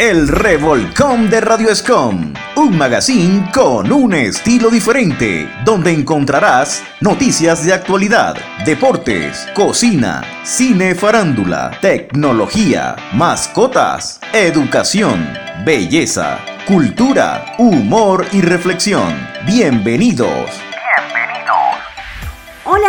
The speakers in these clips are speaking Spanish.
El Revolcón de Radio Escom, un magazine con un estilo diferente, donde encontrarás noticias de actualidad, deportes, cocina, cine farándula, tecnología, mascotas, educación, belleza, cultura, humor y reflexión. Bienvenidos.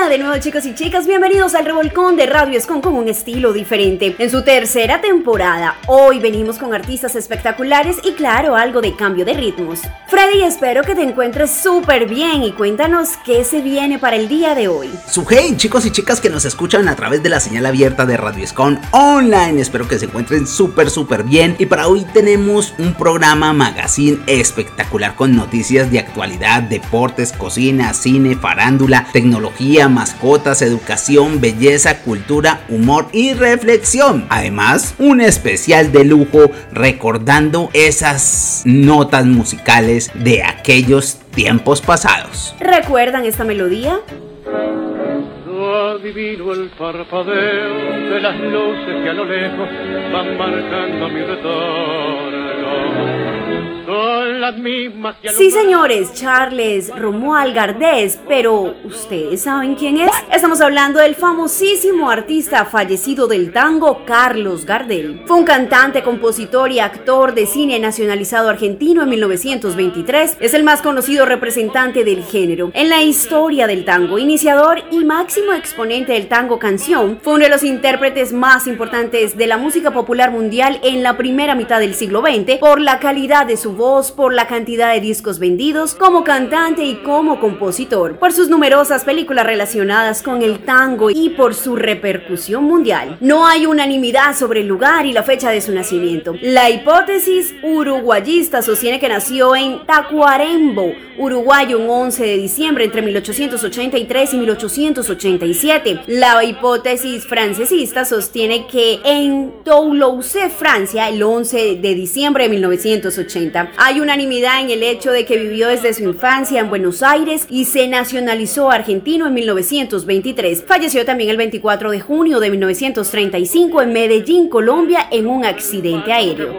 De nuevo chicos y chicas, bienvenidos al Revolcón de Radio Escon con un estilo diferente. En su tercera temporada, hoy venimos con artistas espectaculares y claro, algo de cambio de ritmos. Freddy, espero que te encuentres súper bien y cuéntanos qué se viene para el día de hoy. Su hey chicos y chicas que nos escuchan a través de la señal abierta de Radio Escon Online, espero que se encuentren súper súper bien y para hoy tenemos un programa magazine espectacular con noticias de actualidad, deportes, cocina, cine, farándula, tecnología mascotas, educación, belleza, cultura, humor y reflexión. Además, un especial de lujo recordando esas notas musicales de aquellos tiempos pasados. ¿Recuerdan esta melodía? adivino el parpadeo de las luces que a lo lejos van marcando mi retorno las mismas Sí, señores, Charles Romuald Gardés, pero ¿ustedes saben quién es? Estamos hablando del famosísimo artista fallecido del tango, Carlos Gardel. Fue un cantante, compositor y actor de cine nacionalizado argentino en 1923. Es el más conocido representante del género en la historia del tango, iniciador y máximo exponente del tango canción. Fue uno de los intérpretes más importantes de la música popular mundial en la primera mitad del siglo XX por la calidad de su voz, por la cantidad de discos vendidos, como cantante y como compositor, por sus numerosas películas relacionadas con el tango y por su repercusión mundial. No hay unanimidad sobre el lugar y la fecha de su nacimiento. La hipótesis uruguayista sostiene que nació en Tacuarembo, Uruguay, un 11 de diciembre entre 1883 y 1887. La hipótesis francesista sostiene que en Toulouse, Francia, el 11 de diciembre de 1980. Hay unanimidad en el hecho de que vivió desde su infancia en Buenos Aires y se nacionalizó argentino en 1923. Falleció también el 24 de junio de 1935 en Medellín, Colombia, en un accidente aéreo.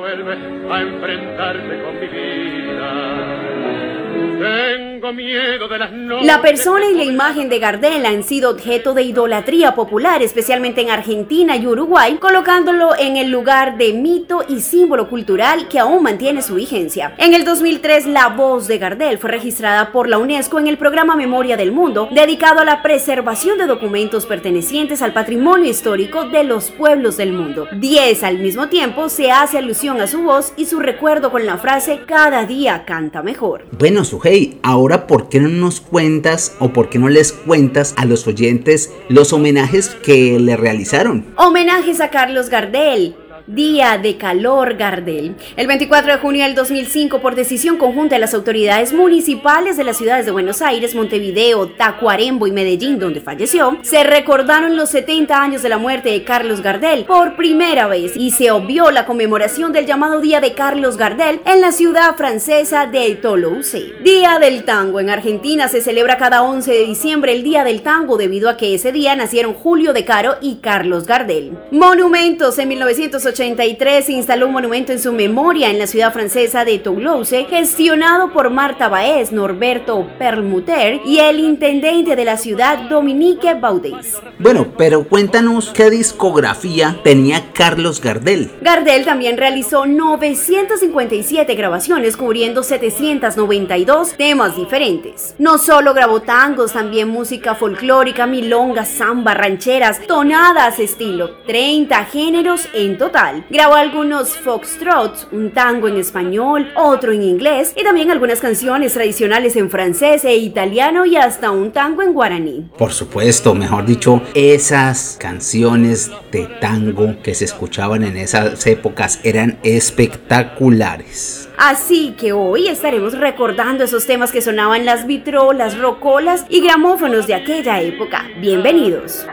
La persona y la imagen de Gardel han sido objeto de idolatría popular, especialmente en Argentina y Uruguay, colocándolo en el lugar de mito y símbolo cultural que aún mantiene su vigencia. En el 2003, la voz de Gardel fue registrada por la UNESCO en el programa Memoria del Mundo, dedicado a la preservación de documentos pertenecientes al patrimonio histórico de los pueblos del mundo. 10 al mismo tiempo se hace alusión a su voz y su recuerdo con la frase cada día canta mejor. Bueno, Sujei, ahora ¿por qué no nos cuentas o por qué no les cuentas a los oyentes los homenajes que le realizaron? Homenajes a Carlos Gardel, Día de Calor Gardel. El 24 de junio del 2005, por decisión conjunta de las autoridades municipales de las ciudades de Buenos Aires, Montevideo, Tacuarembo y Medellín, donde falleció, se recordaron los 70 años de la muerte de Carlos Gardel por primera vez y se obvió la conmemoración del llamado Día de Carlos Gardel en la ciudad francesa de Toulouse. Día del Tango. En Argentina se celebra cada 11 de diciembre el Día del Tango debido a que ese día nacieron Julio de Caro y Carlos Gardel. Monumentos en 1980 1983 se instaló un monumento en su memoria en la ciudad francesa de Toulouse, gestionado por Marta Baez, Norberto Perlmutter y el intendente de la ciudad, Dominique Baudis. Bueno, pero cuéntanos qué discografía tenía Carlos Gardel. Gardel también realizó 957 grabaciones cubriendo 792 temas diferentes. No solo grabó tangos, también música folclórica, milongas, samba, rancheras, tonadas, estilo, 30 géneros en total. Grabó algunos foxtrots, un tango en español, otro en inglés y también algunas canciones tradicionales en francés e italiano y hasta un tango en guaraní. Por supuesto, mejor dicho, esas canciones de tango que se escuchaban en esas épocas eran espectaculares. Así que hoy estaremos recordando esos temas que sonaban las vitrolas, rocolas y gramófonos de aquella época. Bienvenidos.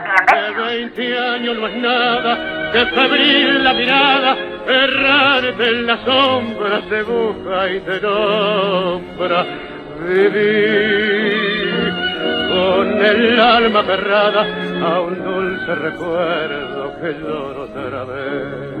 que febril la mirada, errarte en las sombras de busca y te nombra. Vivir con el alma cerrada a un dulce recuerdo que lloro otra vez.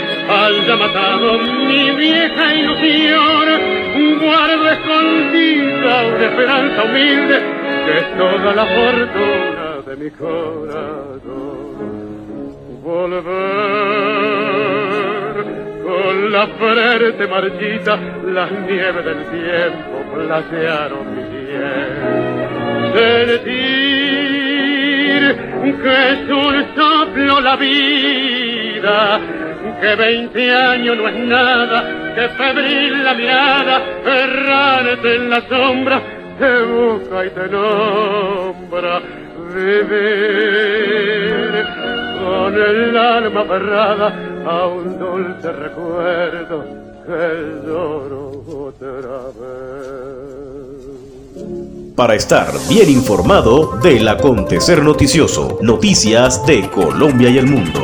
haya matado mi vieja ilusión, guardo escondida una esperanza humilde que es toda la fortuna de mi corazón. Volver con la frente marchita, las nieves del tiempo placearon mi piel. Sentir que es un soplo la vida que veinte años no es nada, que febril la mirada, errante en la sombra, te busca y te nombra. Vivir con el alma aferrada a un dulce recuerdo que lloro otra vez. Para estar bien informado del acontecer noticioso, noticias de Colombia y el mundo.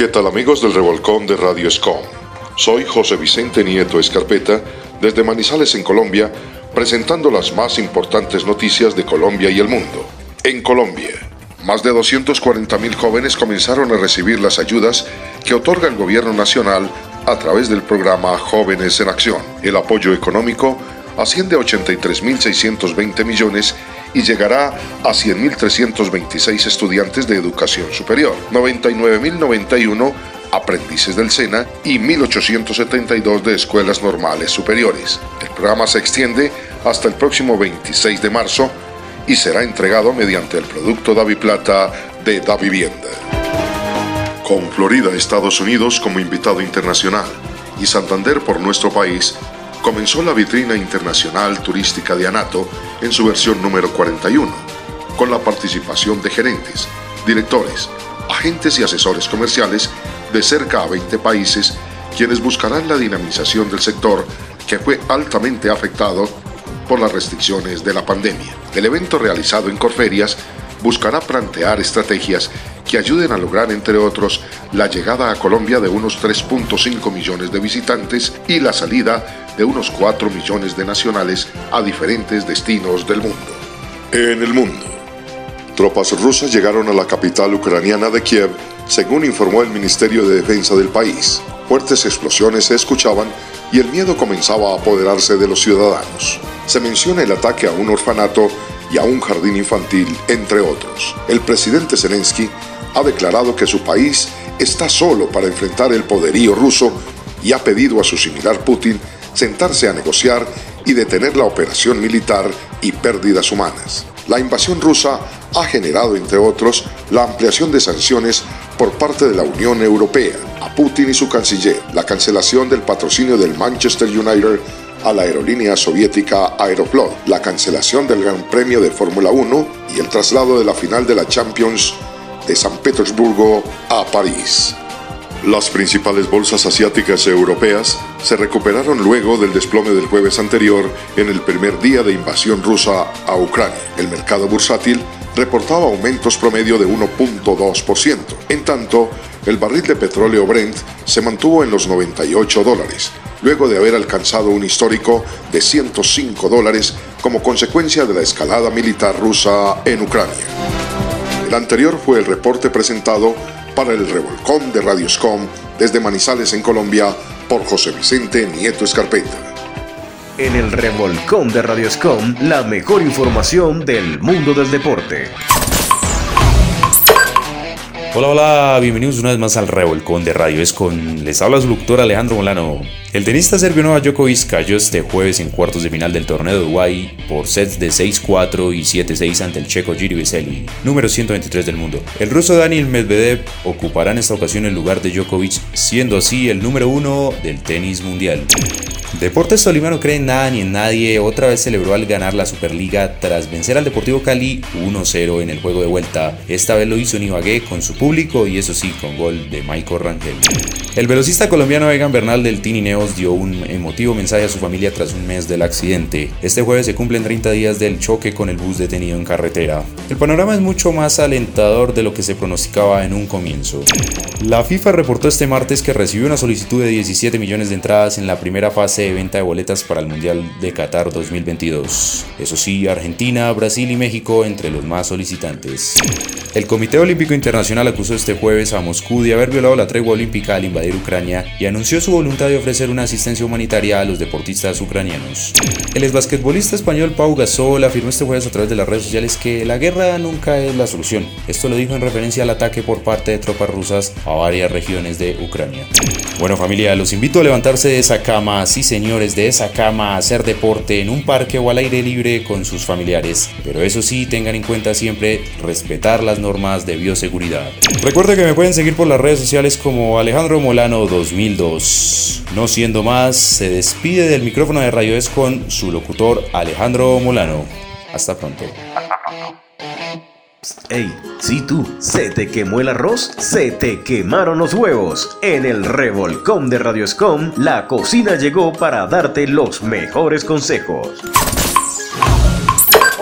¿Qué tal amigos del Revolcón de Radio Escom? Soy José Vicente Nieto Escarpeta desde Manizales en Colombia, presentando las más importantes noticias de Colombia y el mundo. En Colombia, más de 240.000 jóvenes comenzaron a recibir las ayudas que otorga el gobierno nacional a través del programa Jóvenes en Acción. El apoyo económico asciende a 83.620 millones y llegará a 100.326 estudiantes de educación superior, 99.091 aprendices del SENA y 1.872 de escuelas normales superiores. El programa se extiende hasta el próximo 26 de marzo y será entregado mediante el producto Davi Plata de Da Vivienda. Con Florida, Estados Unidos como invitado internacional y Santander por nuestro país, comenzó la vitrina internacional turística de Anato en su versión número 41, con la participación de gerentes, directores, agentes y asesores comerciales de cerca a 20 países, quienes buscarán la dinamización del sector que fue altamente afectado por las restricciones de la pandemia. El evento realizado en Corferias buscará plantear estrategias que ayuden a lograr, entre otros, la llegada a Colombia de unos 3.5 millones de visitantes y la salida de unos 4 millones de nacionales a diferentes destinos del mundo. En el mundo, tropas rusas llegaron a la capital ucraniana de Kiev, según informó el Ministerio de Defensa del país. Fuertes explosiones se escuchaban y el miedo comenzaba a apoderarse de los ciudadanos. Se menciona el ataque a un orfanato y a un jardín infantil, entre otros. El presidente Zelensky ha declarado que su país está solo para enfrentar el poderío ruso y ha pedido a su similar Putin sentarse a negociar y detener la operación militar y pérdidas humanas. La invasión rusa ha generado, entre otros, la ampliación de sanciones por parte de la Unión Europea a Putin y su canciller, la cancelación del patrocinio del Manchester United a la aerolínea soviética Aeroflot, la cancelación del Gran Premio de Fórmula 1 y el traslado de la final de la Champions de San Petersburgo a París. Las principales bolsas asiáticas e europeas se recuperaron luego del desplome del jueves anterior en el primer día de invasión rusa a Ucrania. El mercado bursátil reportaba aumentos promedio de 1.2%. En tanto, el barril de petróleo Brent se mantuvo en los 98 dólares, luego de haber alcanzado un histórico de 105 dólares como consecuencia de la escalada militar rusa en Ucrania. El anterior fue el reporte presentado para el revolcón de Radioscom desde Manizales en Colombia por José Vicente Nieto Escarpeta. En el revolcón de Radioscom, la mejor información del mundo del deporte. Hola, hola, bienvenidos una vez más al Revolcón de Radio Escom. Les habla su locutor Alejandro Molano. El tenista serbio Novak Djokovic cayó este jueves en cuartos de final del torneo de Dubái por sets de 6-4 y 7-6 ante el checo Giri Vesely, número 123 del mundo. El ruso Daniel Medvedev ocupará en esta ocasión el lugar de Djokovic, siendo así el número uno del tenis mundial. Deportes Tolima no cree en nada ni en nadie, otra vez celebró al ganar la Superliga tras vencer al Deportivo Cali 1-0 en el juego de vuelta. Esta vez lo hizo en Ibagué con su público y eso sí, con gol de Michael Rangel. El velocista colombiano Egan Bernal del Tinineos dio un emotivo mensaje a su familia tras un mes del accidente. Este jueves se cumplen 30 días del choque con el bus detenido en carretera. El panorama es mucho más alentador de lo que se pronosticaba en un comienzo. La FIFA reportó este martes que recibió una solicitud de 17 millones de entradas en la primera fase de venta de boletas para el Mundial de Qatar 2022. Eso sí, Argentina, Brasil y México entre los más solicitantes. El Comité Olímpico Internacional acusó este jueves a Moscú de haber violado la tregua olímpica al invadir Ucrania y anunció su voluntad de ofrecer una asistencia humanitaria a los deportistas ucranianos. El exbasquetbolista español Pau Gasol afirmó este jueves a través de las redes sociales que la guerra nunca es la solución. Esto lo dijo en referencia al ataque por parte de tropas rusas a varias regiones de Ucrania. Bueno familia, los invito a levantarse de esa cama, sí señores, de esa cama a hacer deporte en un parque o al aire libre con sus familiares. Pero eso sí, tengan en cuenta siempre respetar las normas de bioseguridad. Recuerden que me pueden seguir por las redes sociales como Alejandro Molano 2002. No siendo más, se despide del micrófono de Radio Es con su locutor Alejandro Molano. Hasta pronto. Ey, si tú, se te quemó el arroz, se te quemaron los huevos. En el revolcón de Radio Escom, la cocina llegó para darte los mejores consejos.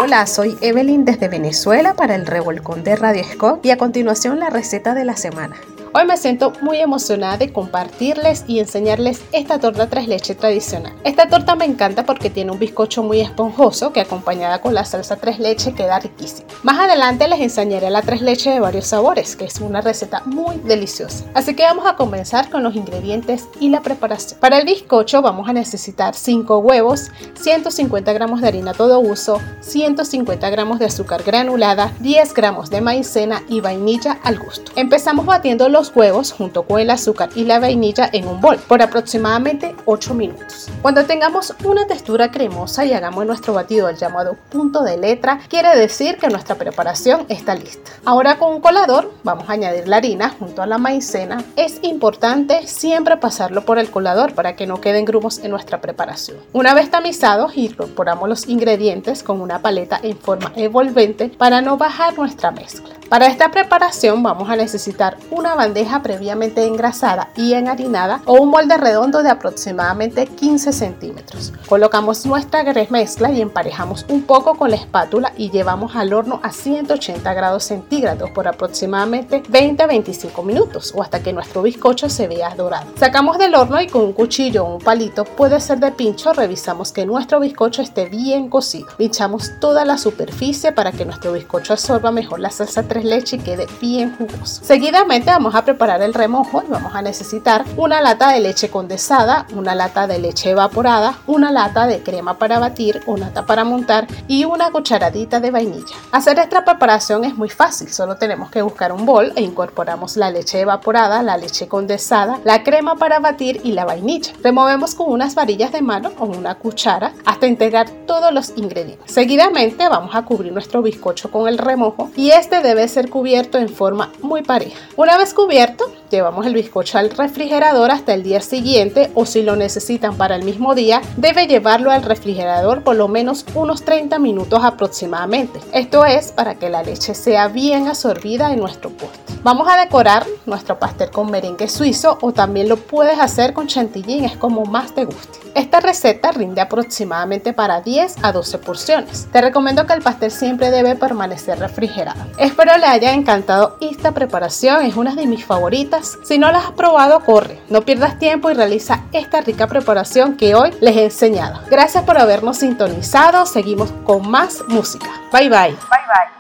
Hola, soy Evelyn desde Venezuela para el revolcón de Radio Escom y a continuación la receta de la semana. Hoy me siento muy emocionada de compartirles y enseñarles esta torta tres leche tradicional. Esta torta me encanta porque tiene un bizcocho muy esponjoso que acompañada con la salsa tres leche queda riquísimo. Más adelante les enseñaré la tres leche de varios sabores, que es una receta muy deliciosa. Así que vamos a comenzar con los ingredientes y la preparación. Para el bizcocho vamos a necesitar 5 huevos, 150 gramos de harina todo uso, 150 gramos de azúcar granulada, 10 gramos de maicena y vainilla al gusto. Empezamos batiendo los huevos junto con el azúcar y la vainilla en un bol por aproximadamente 8 minutos. Cuando tengamos una textura cremosa y hagamos nuestro batido al llamado punto de letra, quiere decir que nuestra preparación está lista. Ahora con un colador vamos a añadir la harina junto a la maicena. Es importante siempre pasarlo por el colador para que no queden grumos en nuestra preparación. Una vez tamizados, incorporamos los ingredientes con una paleta en forma envolvente para no bajar nuestra mezcla. Para esta preparación vamos a necesitar una bandeja previamente engrasada y enharinada o un molde redondo de aproximadamente 15 centímetros. Colocamos nuestra mezcla y emparejamos un poco con la espátula y llevamos al horno a 180 grados centígrados por aproximadamente 20 a 25 minutos o hasta que nuestro bizcocho se vea dorado. Sacamos del horno y con un cuchillo o un palito, puede ser de pincho, revisamos que nuestro bizcocho esté bien cocido. Pinchamos toda la superficie para que nuestro bizcocho absorba mejor la salsa tres leche y quede bien jugoso. Seguidamente vamos a preparar el remojo y vamos a necesitar una lata de leche condensada, una lata de leche evaporada, una lata de crema para batir, una lata para montar y una cucharadita de vainilla. Hacer esta preparación es muy fácil, solo tenemos que buscar un bol e incorporamos la leche evaporada, la leche condensada, la crema para batir y la vainilla. Removemos con unas varillas de mano o una cuchara hasta integrar todos los ingredientes. Seguidamente vamos a cubrir nuestro bizcocho con el remojo y este debe ser cubierto en forma muy pareja. Una vez cubierto, llevamos el bizcocho al refrigerador hasta el día siguiente o si lo necesitan para el mismo día, debe llevarlo al refrigerador por lo menos unos 30 minutos aproximadamente. Esto es para que la leche sea bien absorbida en nuestro postre. Vamos a decorar nuestro pastel con merengue suizo o también lo puedes hacer con chantilly, es como más te guste. Esta receta rinde aproximadamente para 10 a 12 porciones. Te recomiendo que el pastel siempre debe permanecer refrigerado. Espero le haya encantado esta preparación, es una de mis favoritas. Si no la has probado, corre, no pierdas tiempo y realiza esta rica preparación que hoy les he enseñado. Gracias por habernos sintonizado, seguimos con más música. Bye bye. Bye bye.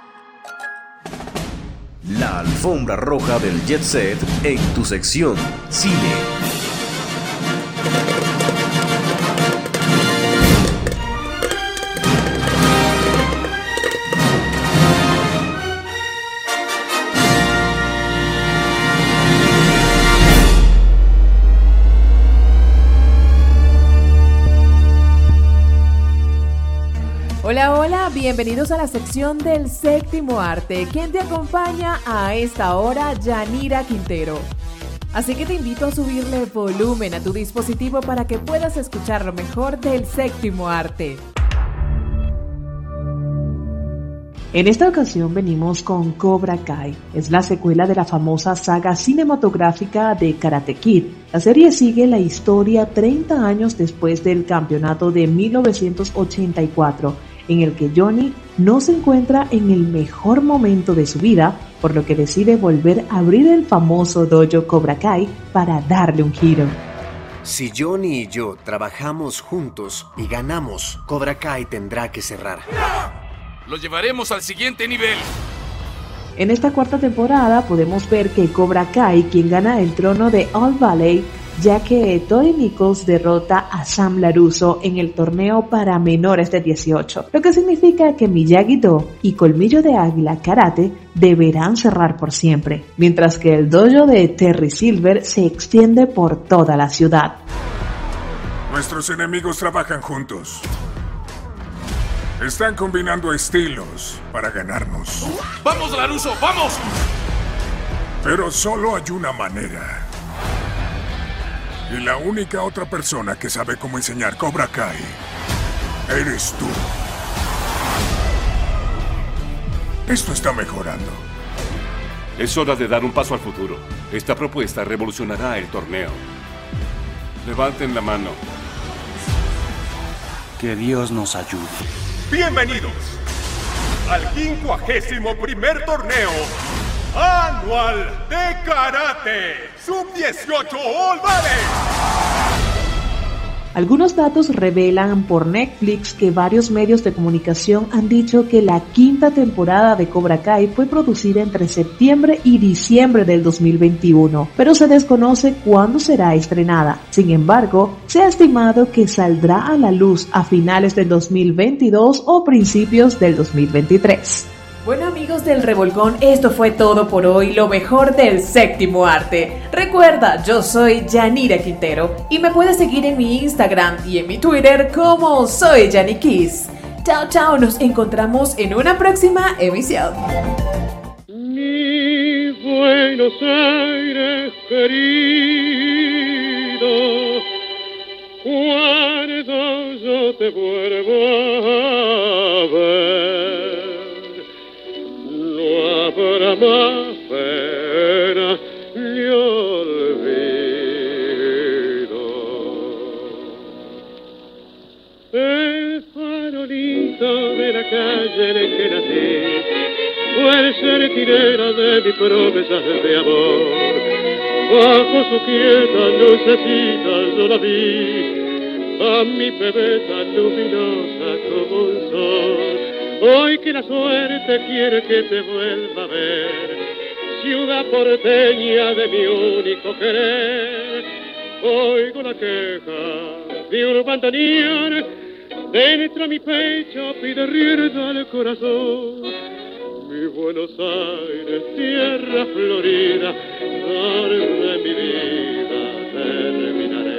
La alfombra roja del jet set en tu sección Cine. Bienvenidos a la sección del séptimo arte. ¿Quién te acompaña a esta hora? Yanira Quintero. Así que te invito a subirle volumen a tu dispositivo para que puedas escuchar lo mejor del séptimo arte. En esta ocasión venimos con Cobra Kai. Es la secuela de la famosa saga cinematográfica de Karate Kid. La serie sigue la historia 30 años después del campeonato de 1984, en el que Johnny no se encuentra en el mejor momento de su vida, por lo que decide volver a abrir el famoso dojo Cobra Kai para darle un giro. Si Johnny y yo trabajamos juntos y ganamos, Cobra Kai tendrá que cerrar. Lo llevaremos al siguiente nivel. En esta cuarta temporada podemos ver que Cobra Kai, quien gana el trono de All Valley, ya que Tori Nichols derrota a Sam Laruso en el torneo para menores de 18, lo que significa que Miyagi-Do y Colmillo de Águila Karate deberán cerrar por siempre, mientras que el dojo de Terry Silver se extiende por toda la ciudad. Nuestros enemigos trabajan juntos. Están combinando estilos para ganarnos. ¡Vamos, Laruso! ¡Vamos! Pero solo hay una manera. Y la única otra persona que sabe cómo enseñar Cobra Kai eres tú. Esto está mejorando. Es hora de dar un paso al futuro. Esta propuesta revolucionará el torneo. Levanten la mano. Que Dios nos ayude. Bienvenidos al 51 primer torneo anual de karate sub-18 All. Algunos datos revelan por Netflix que varios medios de comunicación han dicho que la quinta temporada de Cobra Kai fue producida entre septiembre y diciembre del 2021, pero se desconoce cuándo será estrenada. Sin embargo, se ha estimado que saldrá a la luz a finales del 2022 o principios del 2023. Bueno amigos del Revolcón, esto fue todo por hoy, lo mejor del séptimo arte. Recuerda, yo soy Yanira Quintero y me puedes seguir en mi Instagram y en mi Twitter como soy Kiss. Chao, chao, nos encontramos en una próxima emisión. Mi Buenos Aires querido, yo te vuelvo a ver habrá más pena ni olvido. El farolito de la calle en que nací fue el sentinela de mis promesas de amor. Bajo su quieta lucecita yo la vi, a mi bebé tan luminosa como un sol Hoy que la suerte quiere que te vuelva a ver, ciudad porteña de mi único querer, oigo la queja de un bandoneón, dentro mi pecho pide rienda al corazón. Mi Buenos Aires, tierra florida, donde mi vida terminaré.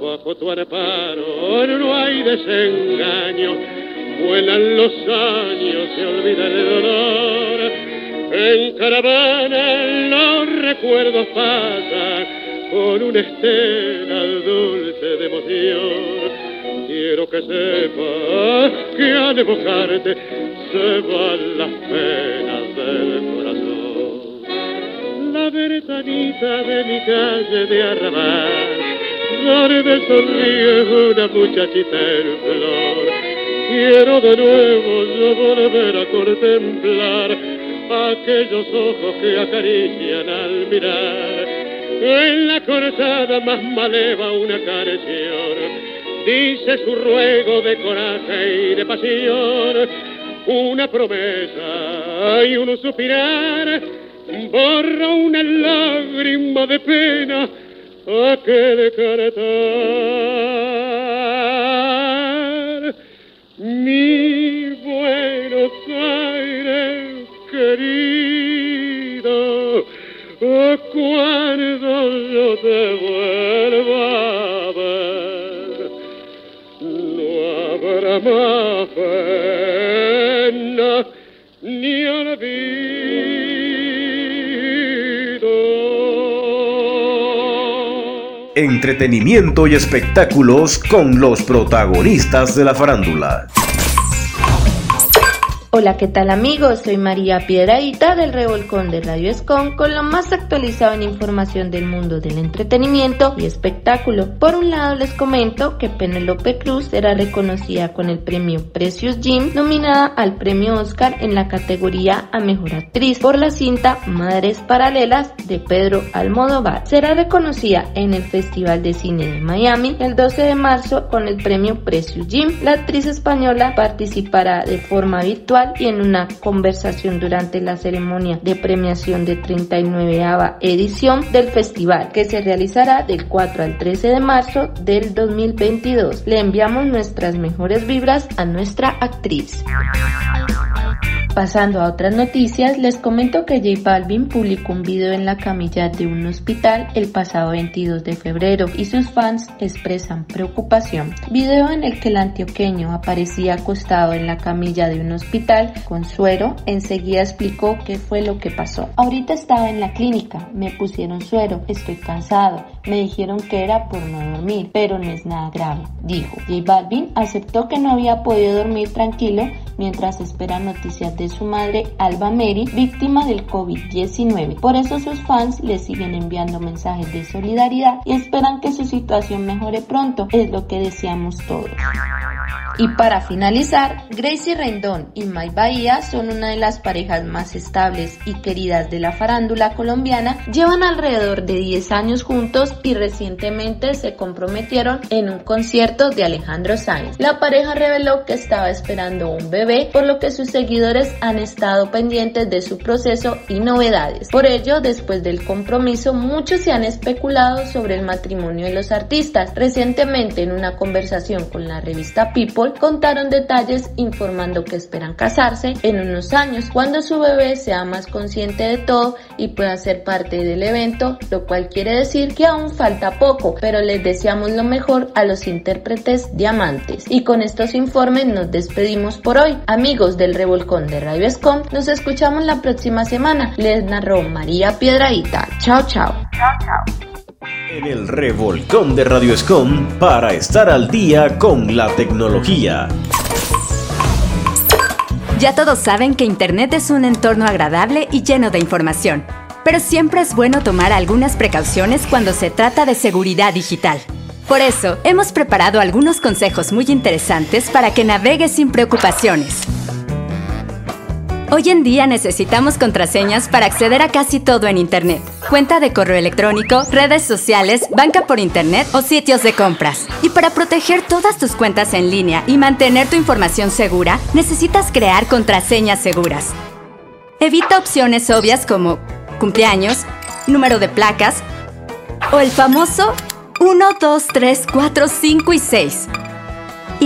Bajo tu amparo no hay desengaño vuelan los años, se olvida el dolor. En caravana los recuerdos pasan con una estela dulce de emoción. Quiero que sepas que al evocarte se van las penas del corazón. La ventanita de mi calle de arrabal, donde sonríe una muchachita en flor Quiero de nuevo yo volver a contemplar aquellos ojos que acarician al mirar. En la cortada más maleva una canción dice su ruego de coraje y de pasión, una promesa y un suspirar, borra una lágrima de pena aquel cantar Entretenimiento y espectáculos con los protagonistas de la farándula. Hola, ¿qué tal amigos? Soy María Piedradita del Revolcón de Radio Escon con lo más actualizado en información del mundo del entretenimiento y espectáculo. Por un lado les comento que Penelope Cruz será reconocida con el premio Precious Jim, nominada al premio Oscar en la categoría a Mejor Actriz por la cinta Madres Paralelas de Pedro Almodóvar. Será reconocida en el Festival de Cine de Miami el 12 de marzo con el premio Precious Jim. La actriz española participará de forma virtual y en una conversación durante la ceremonia de premiación de 39 edición del festival que se realizará del 4 al 13 de marzo del 2022. Le enviamos nuestras mejores vibras a nuestra actriz. Pasando a otras noticias, les comento que J Balvin publicó un video en la camilla de un hospital el pasado 22 de febrero y sus fans expresan preocupación. Video en el que el antioqueño aparecía acostado en la camilla de un hospital con suero, enseguida explicó qué fue lo que pasó. Ahorita estaba en la clínica, me pusieron suero, estoy cansado, me dijeron que era por no dormir, pero no es nada grave, dijo. J Balvin aceptó que no había podido dormir tranquilo mientras espera noticias de su madre Alba Mary, víctima del COVID-19. Por eso sus fans le siguen enviando mensajes de solidaridad y esperan que su situación mejore pronto, es lo que deseamos todos. Y para finalizar, Gracie Rendón y May Bahía son una de las parejas más estables y queridas de la farándula colombiana. Llevan alrededor de 10 años juntos y recientemente se comprometieron en un concierto de Alejandro Sáenz. La pareja reveló que estaba esperando un bebé, por lo que sus seguidores han estado pendientes de su proceso y novedades. Por ello, después del compromiso, muchos se han especulado sobre el matrimonio de los artistas. Recientemente, en una conversación con la revista People, contaron detalles informando que esperan casarse en unos años cuando su bebé sea más consciente de todo y pueda ser parte del evento, lo cual quiere decir que aún falta poco, pero les deseamos lo mejor a los intérpretes diamantes. Y con estos informes nos despedimos por hoy. Amigos del Revolcón de Radio Escom, nos escuchamos la próxima semana. Les narró María Piedradita. Chao, chao. Chao, chao en el revolcón de Radio Escom para estar al día con la tecnología. Ya todos saben que Internet es un entorno agradable y lleno de información, pero siempre es bueno tomar algunas precauciones cuando se trata de seguridad digital. Por eso, hemos preparado algunos consejos muy interesantes para que navegues sin preocupaciones. Hoy en día necesitamos contraseñas para acceder a casi todo en Internet. Cuenta de correo electrónico, redes sociales, banca por Internet o sitios de compras. Y para proteger todas tus cuentas en línea y mantener tu información segura, necesitas crear contraseñas seguras. Evita opciones obvias como cumpleaños, número de placas o el famoso 1, 2, 3, 4, 5 y 6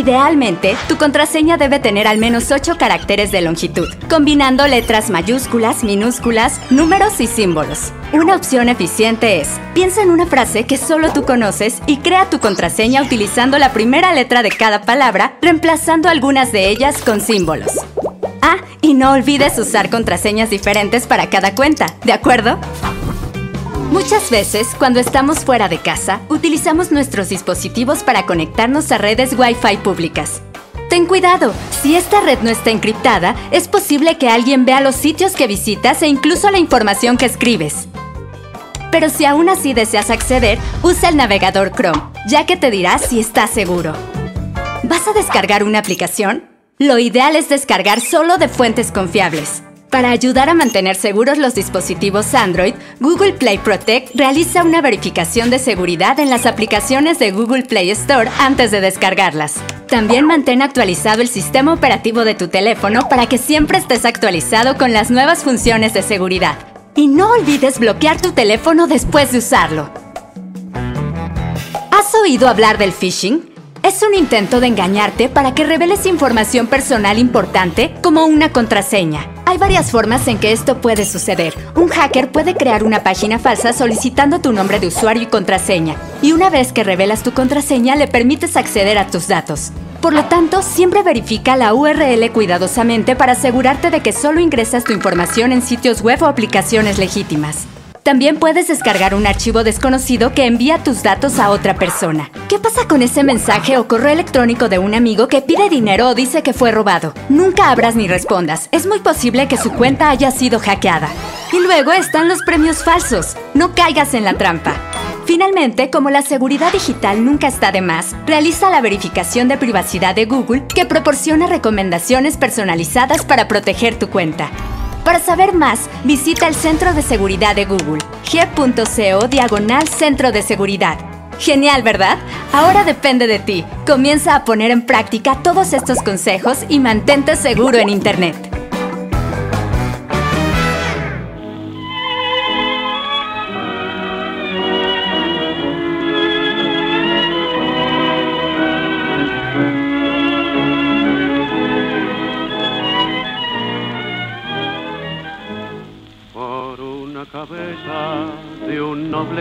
Idealmente, tu contraseña debe tener al menos 8 caracteres de longitud, combinando letras mayúsculas, minúsculas, números y símbolos. Una opción eficiente es, piensa en una frase que solo tú conoces y crea tu contraseña utilizando la primera letra de cada palabra, reemplazando algunas de ellas con símbolos. Ah, y no olvides usar contraseñas diferentes para cada cuenta, ¿de acuerdo? Muchas veces, cuando estamos fuera de casa, utilizamos nuestros dispositivos para conectarnos a redes Wi-Fi públicas. Ten cuidado, si esta red no está encriptada, es posible que alguien vea los sitios que visitas e incluso la información que escribes. Pero si aún así deseas acceder, usa el navegador Chrome, ya que te dirá si está seguro. ¿Vas a descargar una aplicación? Lo ideal es descargar solo de fuentes confiables. Para ayudar a mantener seguros los dispositivos Android, Google Play Protect realiza una verificación de seguridad en las aplicaciones de Google Play Store antes de descargarlas. También mantén actualizado el sistema operativo de tu teléfono para que siempre estés actualizado con las nuevas funciones de seguridad. Y no olvides bloquear tu teléfono después de usarlo. ¿Has oído hablar del phishing? Es un intento de engañarte para que reveles información personal importante como una contraseña. Hay varias formas en que esto puede suceder. Un hacker puede crear una página falsa solicitando tu nombre de usuario y contraseña, y una vez que revelas tu contraseña le permites acceder a tus datos. Por lo tanto, siempre verifica la URL cuidadosamente para asegurarte de que solo ingresas tu información en sitios web o aplicaciones legítimas. También puedes descargar un archivo desconocido que envía tus datos a otra persona. ¿Qué pasa con ese mensaje o correo electrónico de un amigo que pide dinero o dice que fue robado? Nunca abras ni respondas. Es muy posible que su cuenta haya sido hackeada. Y luego están los premios falsos. No caigas en la trampa. Finalmente, como la seguridad digital nunca está de más, realiza la verificación de privacidad de Google que proporciona recomendaciones personalizadas para proteger tu cuenta. Para saber más, visita el Centro de Seguridad de Google, g.co diagonal Centro de Seguridad. Genial, ¿verdad? Ahora depende de ti. Comienza a poner en práctica todos estos consejos y mantente seguro en Internet.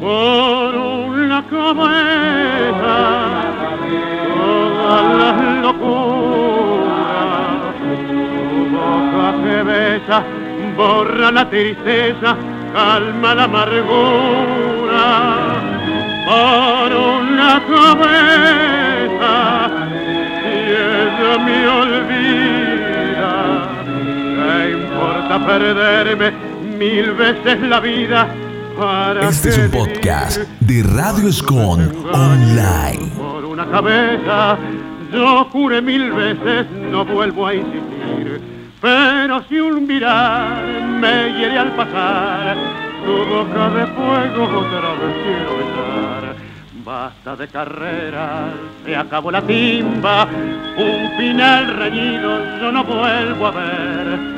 por una cabeza todas las locuras. Tu boca que besa borra la tristeza, calma la amargura. Por una cabeza y ella me olvida. ¿Qué importa perderme mil veces la vida? Este es un podcast de Radio Escon Online. Por una cabeza, yo juré mil veces, no vuelvo a insistir. Pero si un mirar me hiere al pasar, tu boca de fuego otra vez quiero besar. Basta de carreras, se acabó la timba, un final reñido yo no vuelvo a ver.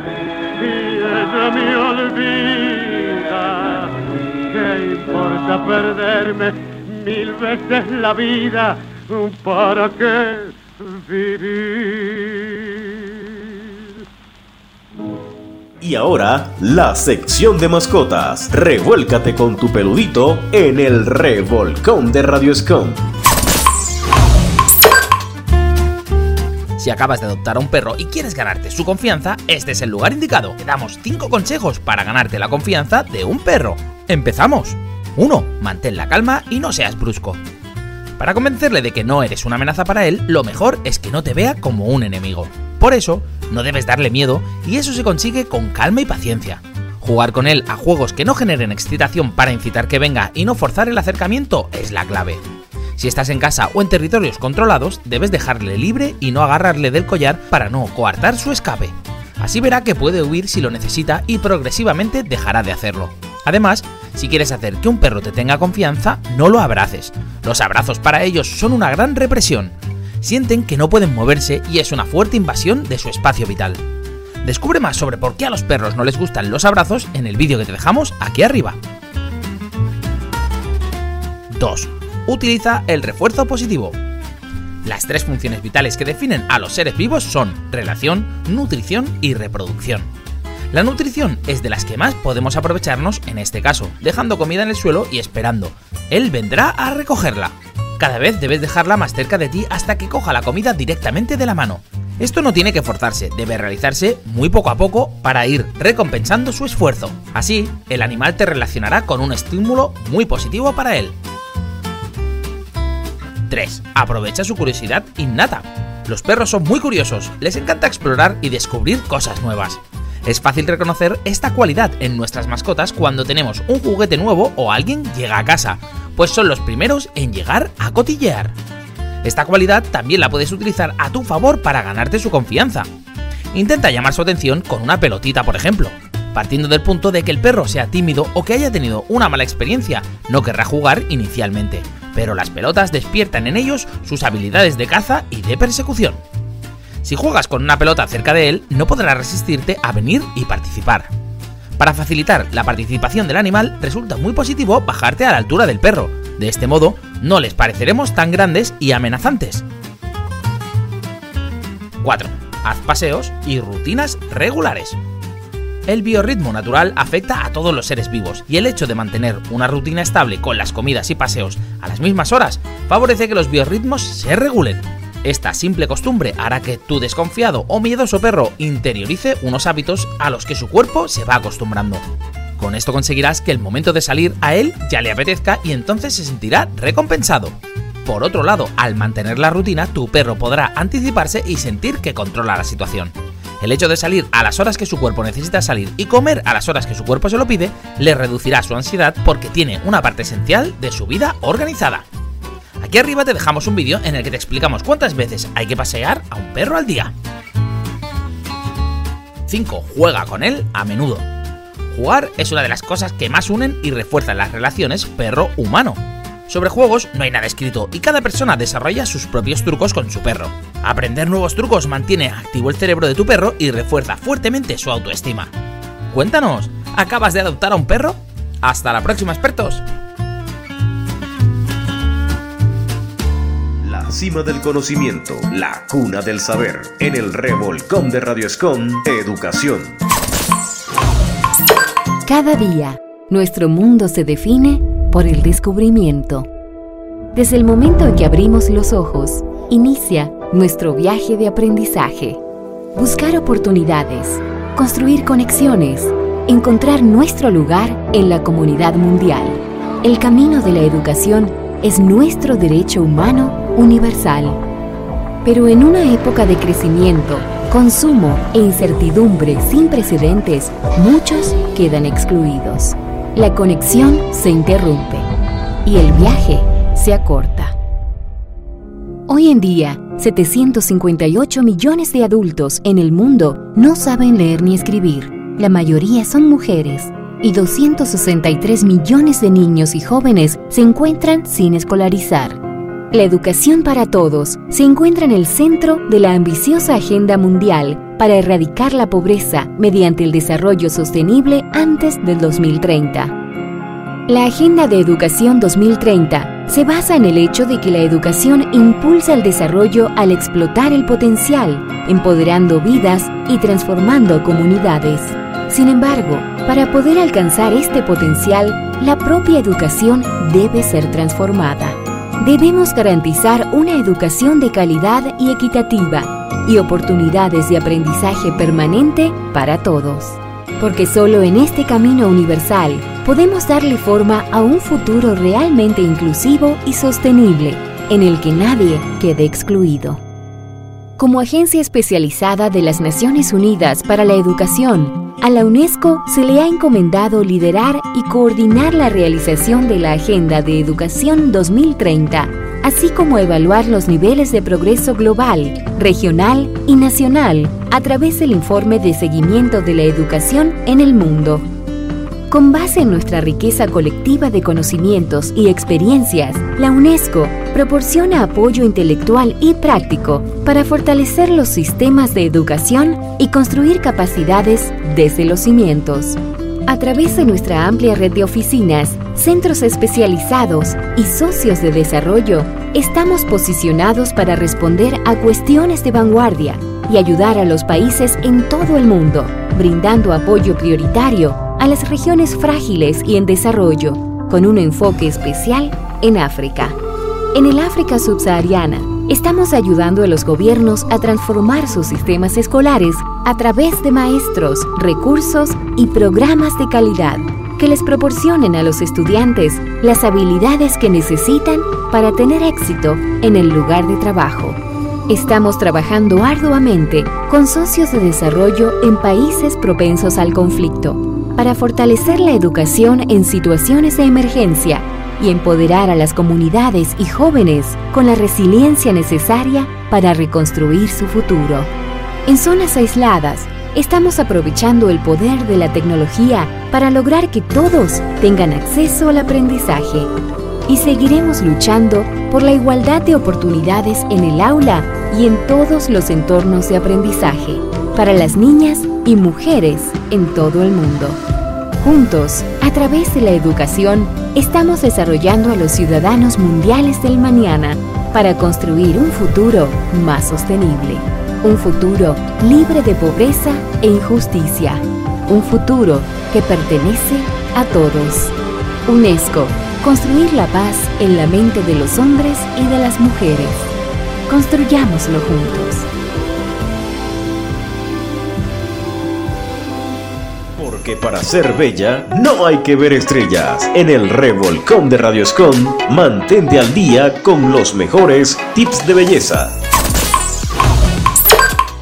ella me olvida ¿Qué importa perderme mil veces la vida? ¿Para qué vivir? Y ahora, la sección de mascotas. Revuélcate con tu peludito en el revolcón de Radio Scum. Si acabas de adoptar a un perro y quieres ganarte su confianza, este es el lugar indicado. Te damos 5 consejos para ganarte la confianza de un perro. ¡Empezamos! 1. Mantén la calma y no seas brusco. Para convencerle de que no eres una amenaza para él, lo mejor es que no te vea como un enemigo. Por eso, no debes darle miedo y eso se consigue con calma y paciencia. Jugar con él a juegos que no generen excitación para incitar que venga y no forzar el acercamiento es la clave. Si estás en casa o en territorios controlados, debes dejarle libre y no agarrarle del collar para no coartar su escape. Así verá que puede huir si lo necesita y progresivamente dejará de hacerlo. Además, si quieres hacer que un perro te tenga confianza, no lo abraces. Los abrazos para ellos son una gran represión. Sienten que no pueden moverse y es una fuerte invasión de su espacio vital. Descubre más sobre por qué a los perros no les gustan los abrazos en el vídeo que te dejamos aquí arriba. 2 utiliza el refuerzo positivo. Las tres funciones vitales que definen a los seres vivos son relación, nutrición y reproducción. La nutrición es de las que más podemos aprovecharnos en este caso, dejando comida en el suelo y esperando. Él vendrá a recogerla. Cada vez debes dejarla más cerca de ti hasta que coja la comida directamente de la mano. Esto no tiene que forzarse, debe realizarse muy poco a poco para ir recompensando su esfuerzo. Así, el animal te relacionará con un estímulo muy positivo para él. 3. Aprovecha su curiosidad innata. Los perros son muy curiosos, les encanta explorar y descubrir cosas nuevas. Es fácil reconocer esta cualidad en nuestras mascotas cuando tenemos un juguete nuevo o alguien llega a casa, pues son los primeros en llegar a cotillear. Esta cualidad también la puedes utilizar a tu favor para ganarte su confianza. Intenta llamar su atención con una pelotita, por ejemplo. Partiendo del punto de que el perro sea tímido o que haya tenido una mala experiencia, no querrá jugar inicialmente, pero las pelotas despiertan en ellos sus habilidades de caza y de persecución. Si juegas con una pelota cerca de él, no podrá resistirte a venir y participar. Para facilitar la participación del animal, resulta muy positivo bajarte a la altura del perro. De este modo, no les pareceremos tan grandes y amenazantes. 4. Haz paseos y rutinas regulares. El biorritmo natural afecta a todos los seres vivos y el hecho de mantener una rutina estable con las comidas y paseos a las mismas horas favorece que los biorritmos se regulen. Esta simple costumbre hará que tu desconfiado o miedoso perro interiorice unos hábitos a los que su cuerpo se va acostumbrando. Con esto conseguirás que el momento de salir a él ya le apetezca y entonces se sentirá recompensado. Por otro lado, al mantener la rutina, tu perro podrá anticiparse y sentir que controla la situación. El hecho de salir a las horas que su cuerpo necesita salir y comer a las horas que su cuerpo se lo pide le reducirá su ansiedad porque tiene una parte esencial de su vida organizada. Aquí arriba te dejamos un vídeo en el que te explicamos cuántas veces hay que pasear a un perro al día. 5. Juega con él a menudo. Jugar es una de las cosas que más unen y refuerzan las relaciones perro-humano. Sobre juegos no hay nada escrito y cada persona desarrolla sus propios trucos con su perro. Aprender nuevos trucos mantiene activo el cerebro de tu perro y refuerza fuertemente su autoestima. Cuéntanos, ¿acabas de adoptar a un perro? Hasta la próxima, expertos. La cima del conocimiento, la cuna del saber. En el revolcón de Radio Escom, Educación. Cada día, nuestro mundo se define por el descubrimiento. Desde el momento en que abrimos los ojos, inicia nuestro viaje de aprendizaje. Buscar oportunidades, construir conexiones, encontrar nuestro lugar en la comunidad mundial. El camino de la educación es nuestro derecho humano universal. Pero en una época de crecimiento, consumo e incertidumbre sin precedentes, muchos quedan excluidos la conexión se interrumpe y el viaje se acorta. Hoy en día, 758 millones de adultos en el mundo no saben leer ni escribir. La mayoría son mujeres y 263 millones de niños y jóvenes se encuentran sin escolarizar. La educación para todos se encuentra en el centro de la ambiciosa Agenda Mundial para erradicar la pobreza mediante el desarrollo sostenible antes del 2030. La Agenda de Educación 2030 se basa en el hecho de que la educación impulsa el desarrollo al explotar el potencial, empoderando vidas y transformando comunidades. Sin embargo, para poder alcanzar este potencial, la propia educación debe ser transformada. Debemos garantizar una educación de calidad y equitativa y oportunidades de aprendizaje permanente para todos. Porque solo en este camino universal podemos darle forma a un futuro realmente inclusivo y sostenible, en el que nadie quede excluido. Como agencia especializada de las Naciones Unidas para la Educación, a la UNESCO se le ha encomendado liderar y coordinar la realización de la Agenda de Educación 2030 así como evaluar los niveles de progreso global, regional y nacional a través del informe de seguimiento de la educación en el mundo. Con base en nuestra riqueza colectiva de conocimientos y experiencias, la UNESCO proporciona apoyo intelectual y práctico para fortalecer los sistemas de educación y construir capacidades desde los cimientos. A través de nuestra amplia red de oficinas, centros especializados y socios de desarrollo, estamos posicionados para responder a cuestiones de vanguardia y ayudar a los países en todo el mundo, brindando apoyo prioritario a las regiones frágiles y en desarrollo, con un enfoque especial en África. En el África subsahariana, estamos ayudando a los gobiernos a transformar sus sistemas escolares a través de maestros, recursos y programas de calidad que les proporcionen a los estudiantes las habilidades que necesitan para tener éxito en el lugar de trabajo. Estamos trabajando arduamente con socios de desarrollo en países propensos al conflicto para fortalecer la educación en situaciones de emergencia y empoderar a las comunidades y jóvenes con la resiliencia necesaria para reconstruir su futuro. En zonas aisladas, estamos aprovechando el poder de la tecnología para lograr que todos tengan acceso al aprendizaje. Y seguiremos luchando por la igualdad de oportunidades en el aula y en todos los entornos de aprendizaje para las niñas y mujeres en todo el mundo. Juntos, a través de la educación, estamos desarrollando a los ciudadanos mundiales del mañana para construir un futuro más sostenible. Un futuro libre de pobreza e injusticia. Un futuro que pertenece a todos. UNESCO. Construir la paz en la mente de los hombres y de las mujeres. Construyámoslo juntos. Porque para ser bella no hay que ver estrellas. En el Revolcón de Radioscom, mantente al día con los mejores tips de belleza.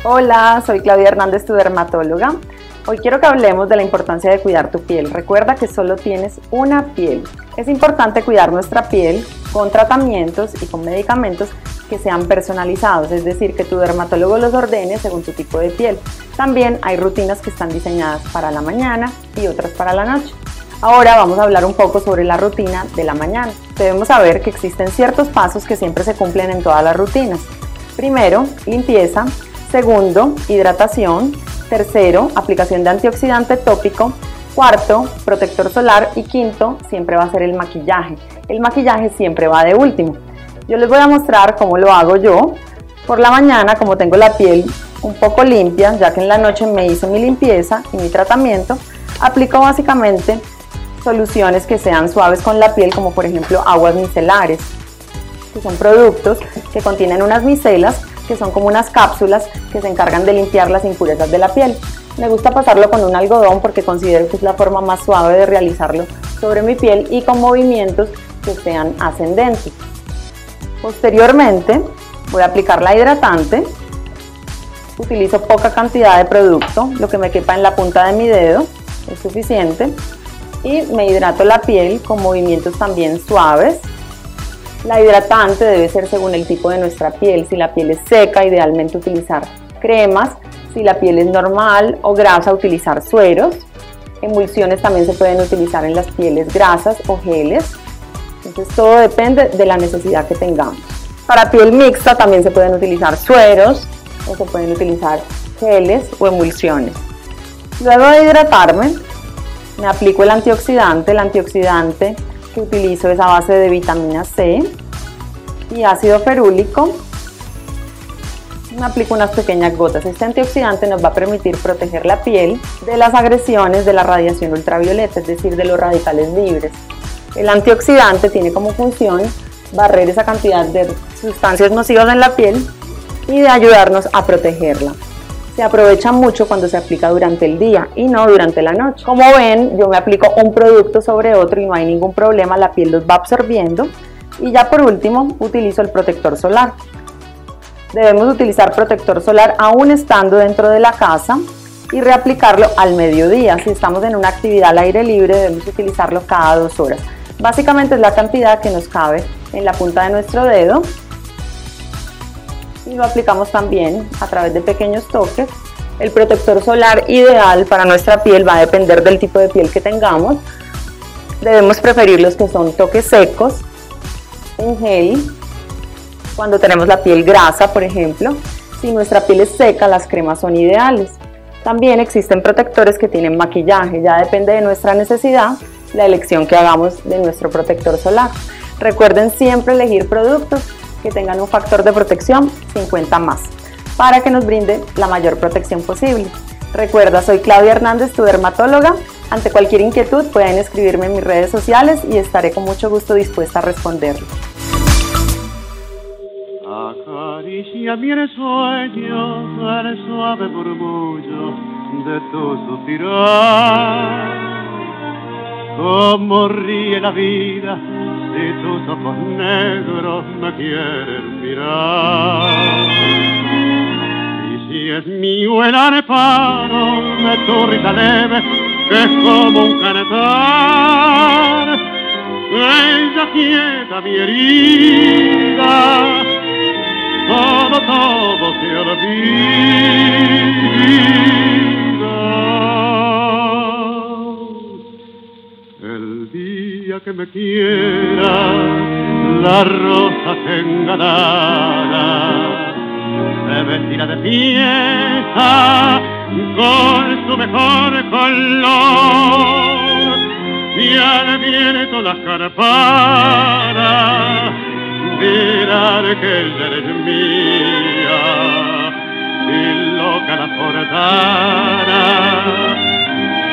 Hola, soy Claudia Hernández, tu dermatóloga. Hoy quiero que hablemos de la importancia de cuidar tu piel. Recuerda que solo tienes una piel. Es importante cuidar nuestra piel con tratamientos y con medicamentos que sean personalizados, es decir, que tu dermatólogo los ordene según tu tipo de piel. También hay rutinas que están diseñadas para la mañana y otras para la noche. Ahora vamos a hablar un poco sobre la rutina de la mañana. Debemos saber que existen ciertos pasos que siempre se cumplen en todas las rutinas. Primero, limpieza. Segundo, hidratación. Tercero, aplicación de antioxidante tópico. Cuarto, protector solar. Y quinto, siempre va a ser el maquillaje. El maquillaje siempre va de último. Yo les voy a mostrar cómo lo hago yo. Por la mañana, como tengo la piel un poco limpia, ya que en la noche me hice mi limpieza y mi tratamiento, aplico básicamente soluciones que sean suaves con la piel, como por ejemplo aguas micelares, que son productos que contienen unas micelas que son como unas cápsulas que se encargan de limpiar las impurezas de la piel. Me gusta pasarlo con un algodón porque considero que es la forma más suave de realizarlo sobre mi piel y con movimientos que sean ascendentes. Posteriormente voy a aplicar la hidratante. Utilizo poca cantidad de producto, lo que me quepa en la punta de mi dedo es suficiente. Y me hidrato la piel con movimientos también suaves. La hidratante debe ser según el tipo de nuestra piel. Si la piel es seca, idealmente utilizar cremas. Si la piel es normal o grasa, utilizar sueros. Emulsiones también se pueden utilizar en las pieles grasas o geles. Entonces todo depende de la necesidad que tengamos. Para piel mixta también se pueden utilizar sueros o se pueden utilizar geles o emulsiones. Luego de hidratarme, me aplico el antioxidante. El antioxidante que utilizo es a base de vitamina C y ácido ferúlico. Me aplico unas pequeñas gotas. Este antioxidante nos va a permitir proteger la piel de las agresiones de la radiación ultravioleta, es decir, de los radicales libres. El antioxidante tiene como función barrer esa cantidad de sustancias nocivas en la piel y de ayudarnos a protegerla. Se aprovecha mucho cuando se aplica durante el día y no durante la noche. Como ven, yo me aplico un producto sobre otro y no hay ningún problema, la piel los va absorbiendo. Y ya por último, utilizo el protector solar. Debemos utilizar protector solar aún estando dentro de la casa y reaplicarlo al mediodía. Si estamos en una actividad al aire libre, debemos utilizarlo cada dos horas. Básicamente es la cantidad que nos cabe en la punta de nuestro dedo y lo aplicamos también a través de pequeños toques. El protector solar ideal para nuestra piel va a depender del tipo de piel que tengamos. Debemos preferir los que son toques secos, en gel, cuando tenemos la piel grasa, por ejemplo. Si nuestra piel es seca, las cremas son ideales. También existen protectores que tienen maquillaje, ya depende de nuestra necesidad la elección que hagamos de nuestro protector solar. Recuerden siempre elegir productos que tengan un factor de protección 50 más para que nos brinde la mayor protección posible. Recuerda, soy Claudia Hernández, tu dermatóloga. Ante cualquier inquietud pueden escribirme en mis redes sociales y estaré con mucho gusto dispuesta a responderles. Acaricia suave murmullo de tu. Como ríe la vida si tus ojos negros me quieren mirar. Y si es mío el arpado de tu risa leve, que es como un cantar, ella quieta mi herida todo, todo se olvida. Que me quiera, la rosa enganada se vestirá de fiesta con su mejor color. Y al viento las carparas dirán que ella eres mía. Y loca la portara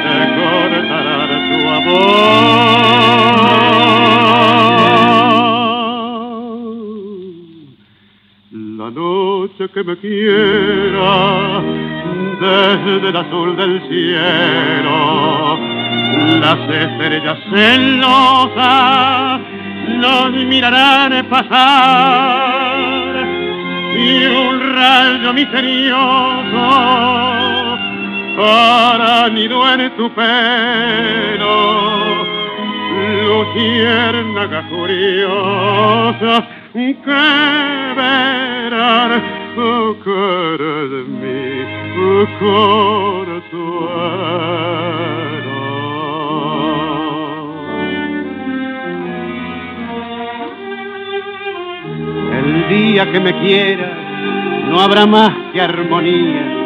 se cortará la noche que me quiera desde el azul del cielo las estrellas celosas nos mirarán pasar y un rayo misterioso para nido en tu pelo luciérnaga curiosa que verán oh, cara de mí oh, El día que me quiera no habrá más que armonía.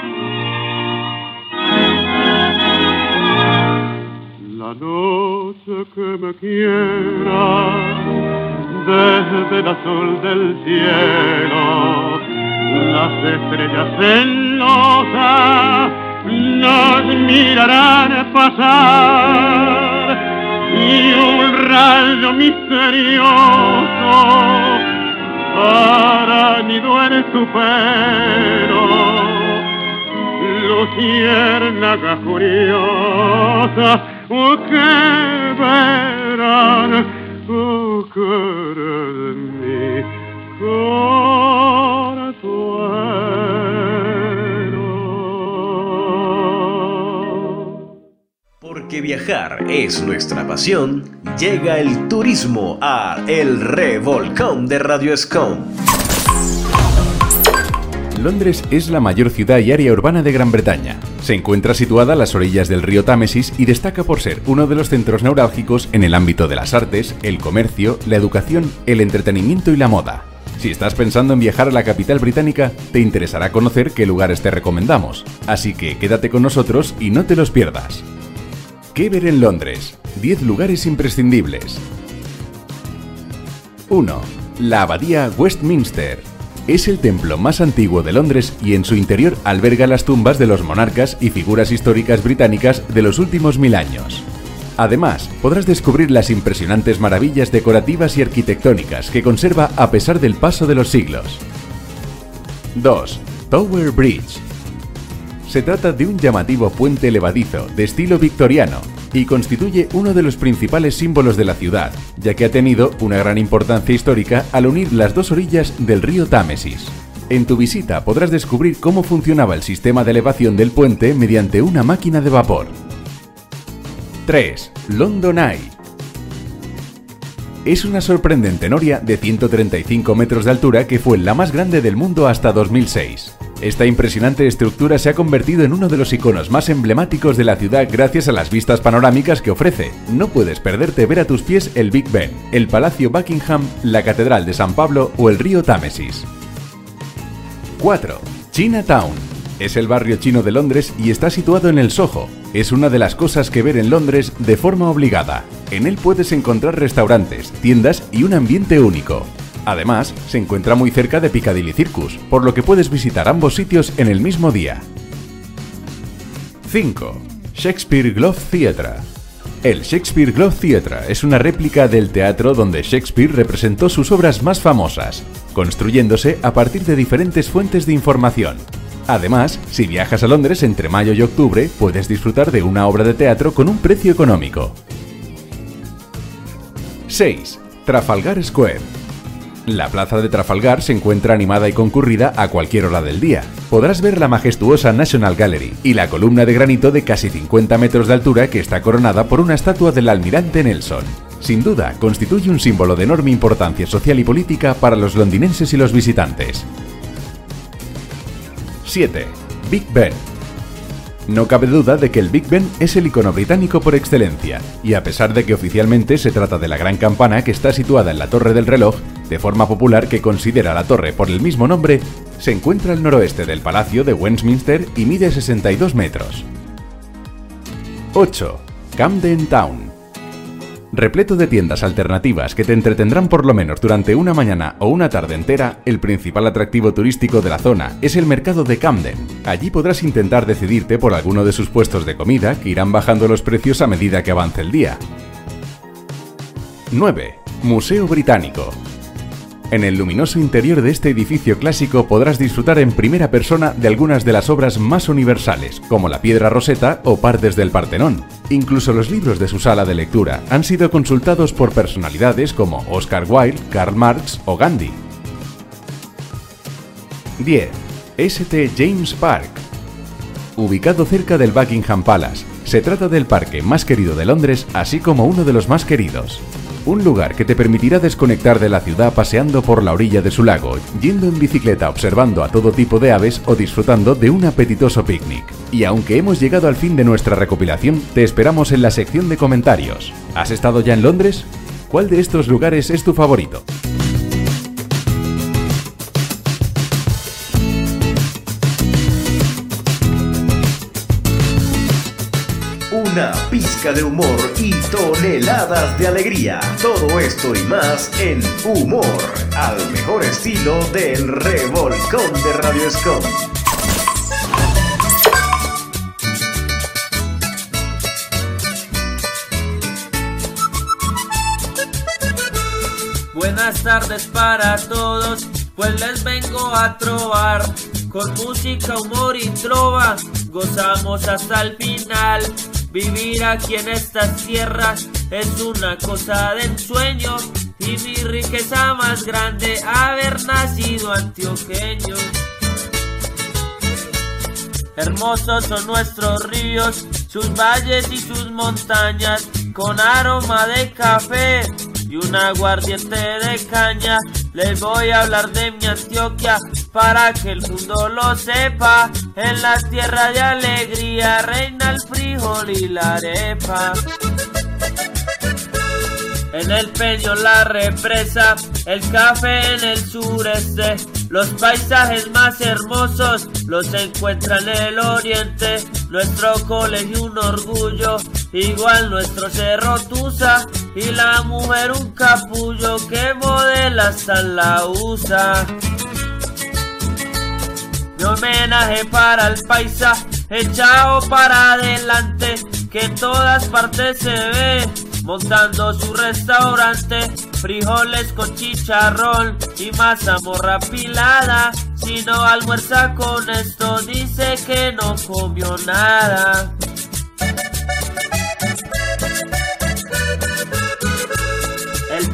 Noche que me quiera desde el azul del cielo, las estrellas celosas nos mirarán pasar y un rayo misterioso hará nido en tu pelo. Luciérnaga curiosa Porque viajar es nuestra pasión, llega el turismo a El Revolcón de Radio Escom. Londres es la mayor ciudad y área urbana de Gran Bretaña. Se encuentra situada a las orillas del río Támesis y destaca por ser uno de los centros neurálgicos en el ámbito de las artes, el comercio, la educación, el entretenimiento y la moda. Si estás pensando en viajar a la capital británica, te interesará conocer qué lugares te recomendamos. Así que quédate con nosotros y no te los pierdas. ¿Qué ver en Londres? 10 lugares imprescindibles. 1. La Abadía Westminster. Es el templo más antiguo de Londres y en su interior alberga las tumbas de los monarcas y figuras históricas británicas de los últimos mil años. Además, podrás descubrir las impresionantes maravillas decorativas y arquitectónicas que conserva a pesar del paso de los siglos. 2. Tower Bridge. Se trata de un llamativo puente elevadizo de estilo victoriano y constituye uno de los principales símbolos de la ciudad, ya que ha tenido una gran importancia histórica al unir las dos orillas del río Támesis. En tu visita podrás descubrir cómo funcionaba el sistema de elevación del puente mediante una máquina de vapor. 3. London Eye. Es una sorprendente noria de 135 metros de altura que fue la más grande del mundo hasta 2006. Esta impresionante estructura se ha convertido en uno de los iconos más emblemáticos de la ciudad gracias a las vistas panorámicas que ofrece. No puedes perderte ver a tus pies el Big Ben, el Palacio Buckingham, la Catedral de San Pablo o el río Támesis. 4. Chinatown. Es el barrio chino de Londres y está situado en el Soho. Es una de las cosas que ver en Londres de forma obligada. En él puedes encontrar restaurantes, tiendas y un ambiente único. Además, se encuentra muy cerca de Piccadilly Circus, por lo que puedes visitar ambos sitios en el mismo día. 5. Shakespeare Globe Theatre. El Shakespeare Globe Theatre es una réplica del teatro donde Shakespeare representó sus obras más famosas, construyéndose a partir de diferentes fuentes de información. Además, si viajas a Londres entre mayo y octubre, puedes disfrutar de una obra de teatro con un precio económico. 6. Trafalgar Square. La plaza de Trafalgar se encuentra animada y concurrida a cualquier hora del día. Podrás ver la majestuosa National Gallery y la columna de granito de casi 50 metros de altura que está coronada por una estatua del almirante Nelson. Sin duda, constituye un símbolo de enorme importancia social y política para los londinenses y los visitantes. 7. Big Ben. No cabe duda de que el Big Ben es el icono británico por excelencia, y a pesar de que oficialmente se trata de la gran campana que está situada en la torre del reloj, de forma popular que considera la torre por el mismo nombre, se encuentra al noroeste del Palacio de Westminster y mide 62 metros. 8. Camden Town repleto de tiendas alternativas que te entretendrán por lo menos durante una mañana o una tarde entera, el principal atractivo turístico de la zona es el mercado de Camden. Allí podrás intentar decidirte por alguno de sus puestos de comida que irán bajando los precios a medida que avance el día. 9. Museo Británico. En el luminoso interior de este edificio clásico podrás disfrutar en primera persona de algunas de las obras más universales, como la Piedra Roseta o partes del Partenón. Incluso los libros de su sala de lectura han sido consultados por personalidades como Oscar Wilde, Karl Marx o Gandhi. 10. St. James Park. Ubicado cerca del Buckingham Palace, se trata del parque más querido de Londres, así como uno de los más queridos un lugar que te permitirá desconectar de la ciudad paseando por la orilla de su lago, yendo en bicicleta observando a todo tipo de aves o disfrutando de un apetitoso picnic. Y aunque hemos llegado al fin de nuestra recopilación, te esperamos en la sección de comentarios. ¿Has estado ya en Londres? ¿Cuál de estos lugares es tu favorito? Una pizca de humor y toneladas de alegría. Todo esto y más en Humor, al mejor estilo del revolcón de Radio Scom. Buenas tardes para todos, pues les vengo a trobar con música, humor y trova. Gozamos hasta el final Vivir aquí en estas tierras es una cosa de ensueño y mi riqueza más grande haber nacido antioqueño. Hermosos son nuestros ríos, sus valles y sus montañas, con aroma de café y un aguardiente de caña. Les voy a hablar de mi Antioquia para que el mundo lo sepa. En la tierra de alegría reina el frijol y la arepa. En el peño la represa, el café en el sureste, los paisajes más hermosos los encuentra en el oriente. Nuestro colegio un orgullo, igual nuestro cerro Tusa y la mujer un capullo que modela hasta la usa. Mi homenaje para el paisa, echado para adelante, que en todas partes se ve, montando su restaurante, frijoles con chicharrón y mazamorra pilada. Si no almuerza con esto, dice que no comió nada.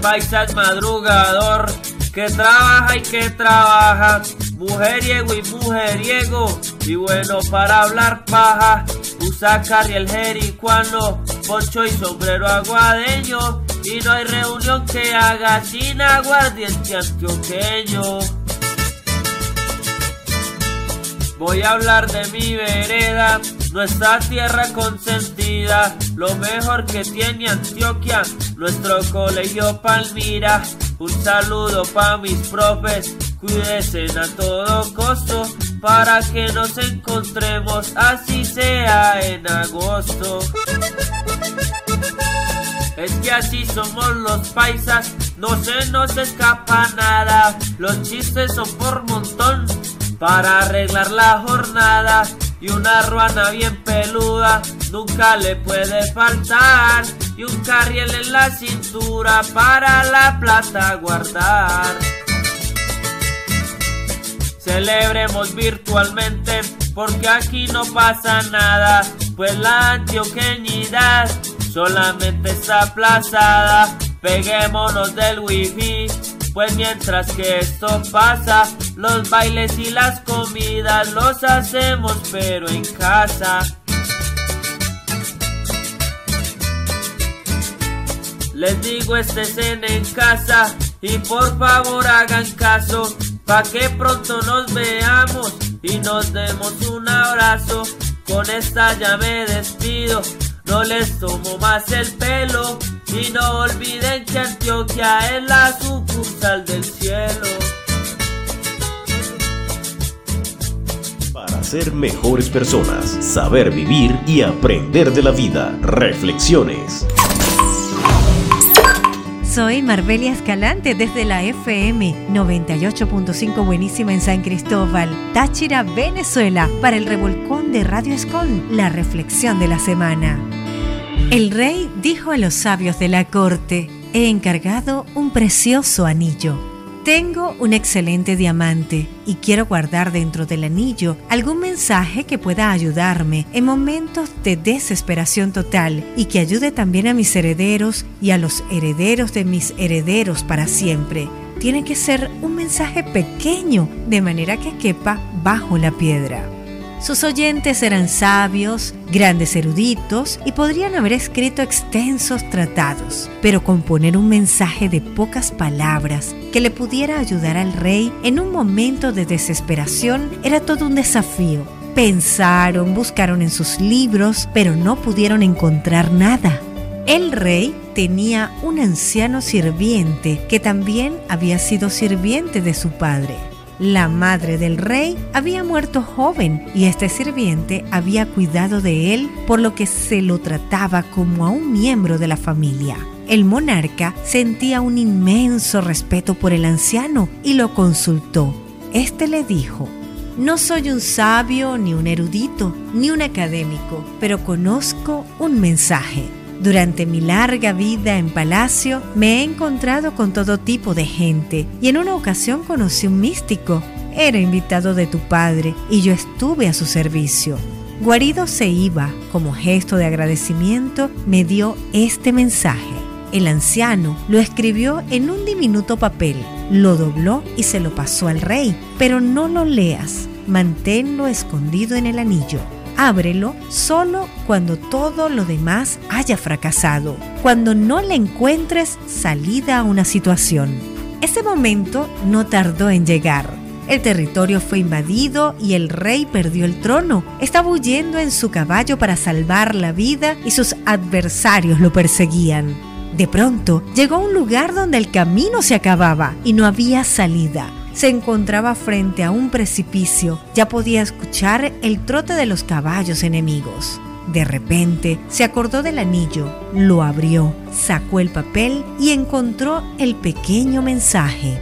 El paisa es madrugador, que trabaja y que trabaja mujeriego y mujeriego, y bueno para hablar paja, usa el jericuano, poncho y sombrero aguadeño, y no hay reunión que haga sin aguardiente antioqueño. Voy a hablar de mi vereda, nuestra tierra consentida, lo mejor que tiene Antioquia, nuestro colegio Palmira. Un saludo pa' mis profes Cuídese a todo costo para que nos encontremos, así sea en agosto. Es que así somos los paisas, no se nos escapa nada. Los chistes son por montón para arreglar la jornada. Y una ruana bien peluda nunca le puede faltar. Y un carriel en la cintura para la plata guardar. Celebremos virtualmente porque aquí no pasa nada, pues la antioqueñidad solamente está aplazada. Peguémonos del wifi, pues mientras que esto pasa, los bailes y las comidas los hacemos pero en casa. Les digo estén en casa y por favor hagan caso, pa' que pronto nos veamos y nos demos un abrazo. Con esta ya me despido, no les tomo más el pelo y no olviden que Antioquia es la sucursal del cielo. Para ser mejores personas, saber vivir y aprender de la vida. Reflexiones. Soy Marbelia Escalante desde la FM 98.5 Buenísima en San Cristóbal, Táchira, Venezuela, para el revolcón de Radio Escon, la reflexión de la semana. El rey dijo a los sabios de la corte, he encargado un precioso anillo. Tengo un excelente diamante y quiero guardar dentro del anillo algún mensaje que pueda ayudarme en momentos de desesperación total y que ayude también a mis herederos y a los herederos de mis herederos para siempre. Tiene que ser un mensaje pequeño de manera que quepa bajo la piedra. Sus oyentes eran sabios, grandes eruditos y podrían haber escrito extensos tratados, pero componer un mensaje de pocas palabras que le pudiera ayudar al rey en un momento de desesperación era todo un desafío. Pensaron, buscaron en sus libros, pero no pudieron encontrar nada. El rey tenía un anciano sirviente que también había sido sirviente de su padre. La madre del rey había muerto joven y este sirviente había cuidado de él, por lo que se lo trataba como a un miembro de la familia. El monarca sentía un inmenso respeto por el anciano y lo consultó. Este le dijo, no soy un sabio, ni un erudito, ni un académico, pero conozco un mensaje. Durante mi larga vida en palacio me he encontrado con todo tipo de gente y en una ocasión conocí un místico. Era invitado de tu padre y yo estuve a su servicio. Guarido se iba, como gesto de agradecimiento, me dio este mensaje. El anciano lo escribió en un diminuto papel, lo dobló y se lo pasó al rey, pero no lo leas, manténlo escondido en el anillo. Ábrelo solo cuando todo lo demás haya fracasado, cuando no le encuentres salida a una situación. Ese momento no tardó en llegar. El territorio fue invadido y el rey perdió el trono. Estaba huyendo en su caballo para salvar la vida y sus adversarios lo perseguían. De pronto llegó a un lugar donde el camino se acababa y no había salida se encontraba frente a un precipicio. Ya podía escuchar el trote de los caballos enemigos. De repente se acordó del anillo, lo abrió, sacó el papel y encontró el pequeño mensaje.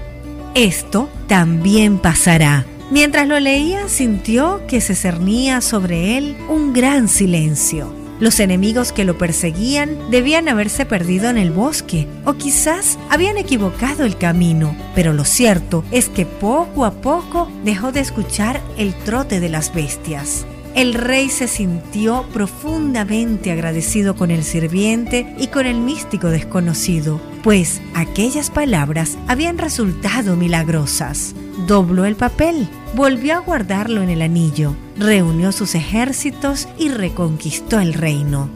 Esto también pasará. Mientras lo leía sintió que se cernía sobre él un gran silencio. Los enemigos que lo perseguían debían haberse perdido en el bosque o quizás habían equivocado el camino, pero lo cierto es que poco a poco dejó de escuchar el trote de las bestias. El rey se sintió profundamente agradecido con el sirviente y con el místico desconocido, pues aquellas palabras habían resultado milagrosas. Dobló el papel, volvió a guardarlo en el anillo, reunió sus ejércitos y reconquistó el reino.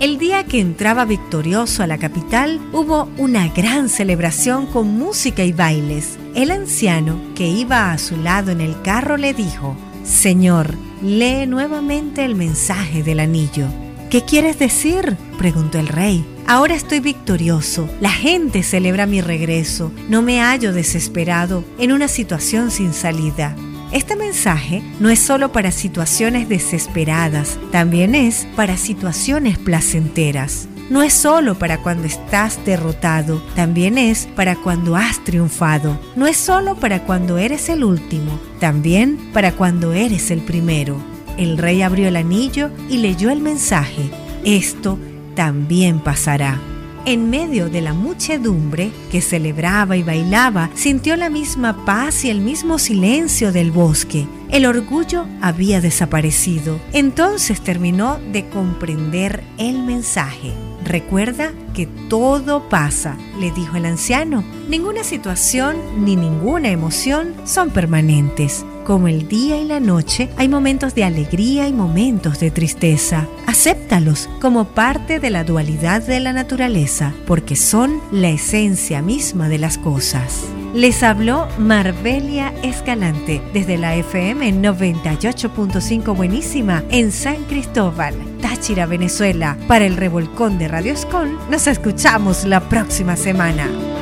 El día que entraba victorioso a la capital hubo una gran celebración con música y bailes. El anciano que iba a su lado en el carro le dijo, Señor, lee nuevamente el mensaje del anillo. ¿Qué quieres decir? preguntó el rey. Ahora estoy victorioso. La gente celebra mi regreso. No me hallo desesperado en una situación sin salida. Este mensaje no es solo para situaciones desesperadas, también es para situaciones placenteras. No es solo para cuando estás derrotado, también es para cuando has triunfado. No es solo para cuando eres el último, también para cuando eres el primero. El rey abrió el anillo y leyó el mensaje. Esto también pasará. En medio de la muchedumbre que celebraba y bailaba, sintió la misma paz y el mismo silencio del bosque. El orgullo había desaparecido. Entonces terminó de comprender el mensaje. Recuerda que todo pasa, le dijo el anciano. Ninguna situación ni ninguna emoción son permanentes. Como el día y la noche, hay momentos de alegría y momentos de tristeza. Acéptalos como parte de la dualidad de la naturaleza, porque son la esencia misma de las cosas. Les habló Marbelia Escalante desde la FM 98.5 Buenísima en San Cristóbal, Táchira, Venezuela. Para el revolcón de Radio Escon, nos escuchamos la próxima semana.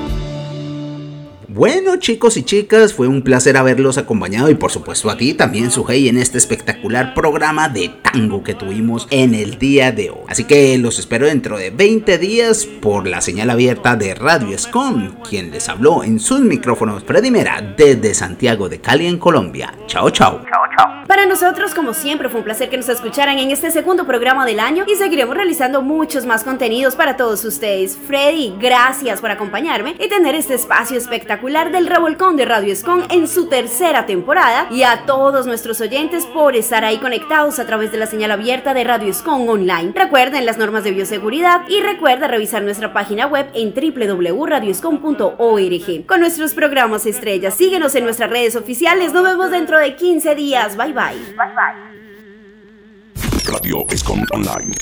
Bueno chicos y chicas, fue un placer haberlos acompañado y por supuesto a ti también Sujei en este espectacular programa de tango que tuvimos en el día de hoy. Así que los espero dentro de 20 días por la señal abierta de Radio Escon, quien les habló en sus micrófonos Freddy desde Santiago de Cali en Colombia. Chao. Chao Para nosotros como siempre fue un placer que nos escucharan en este segundo programa del año y seguiremos realizando muchos más contenidos para todos ustedes. Freddy, gracias por acompañarme y tener este espacio espectacular del revolcón de Radio Escon en su tercera temporada y a todos nuestros oyentes por estar ahí conectados a través de la señal abierta de Radio Escon Online. Recuerden las normas de bioseguridad y recuerda revisar nuestra página web en www.radioescon.org con nuestros programas estrellas. Síguenos en nuestras redes oficiales. Nos vemos dentro de 15 días. Bye bye. Bye bye. Radio Escom Online.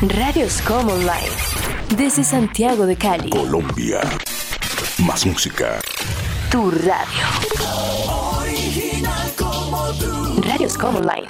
Radio Escom Online. Desde Santiago de Cali. Colombia. Más música. Tu radio. Original como tú. Radio Escom Online.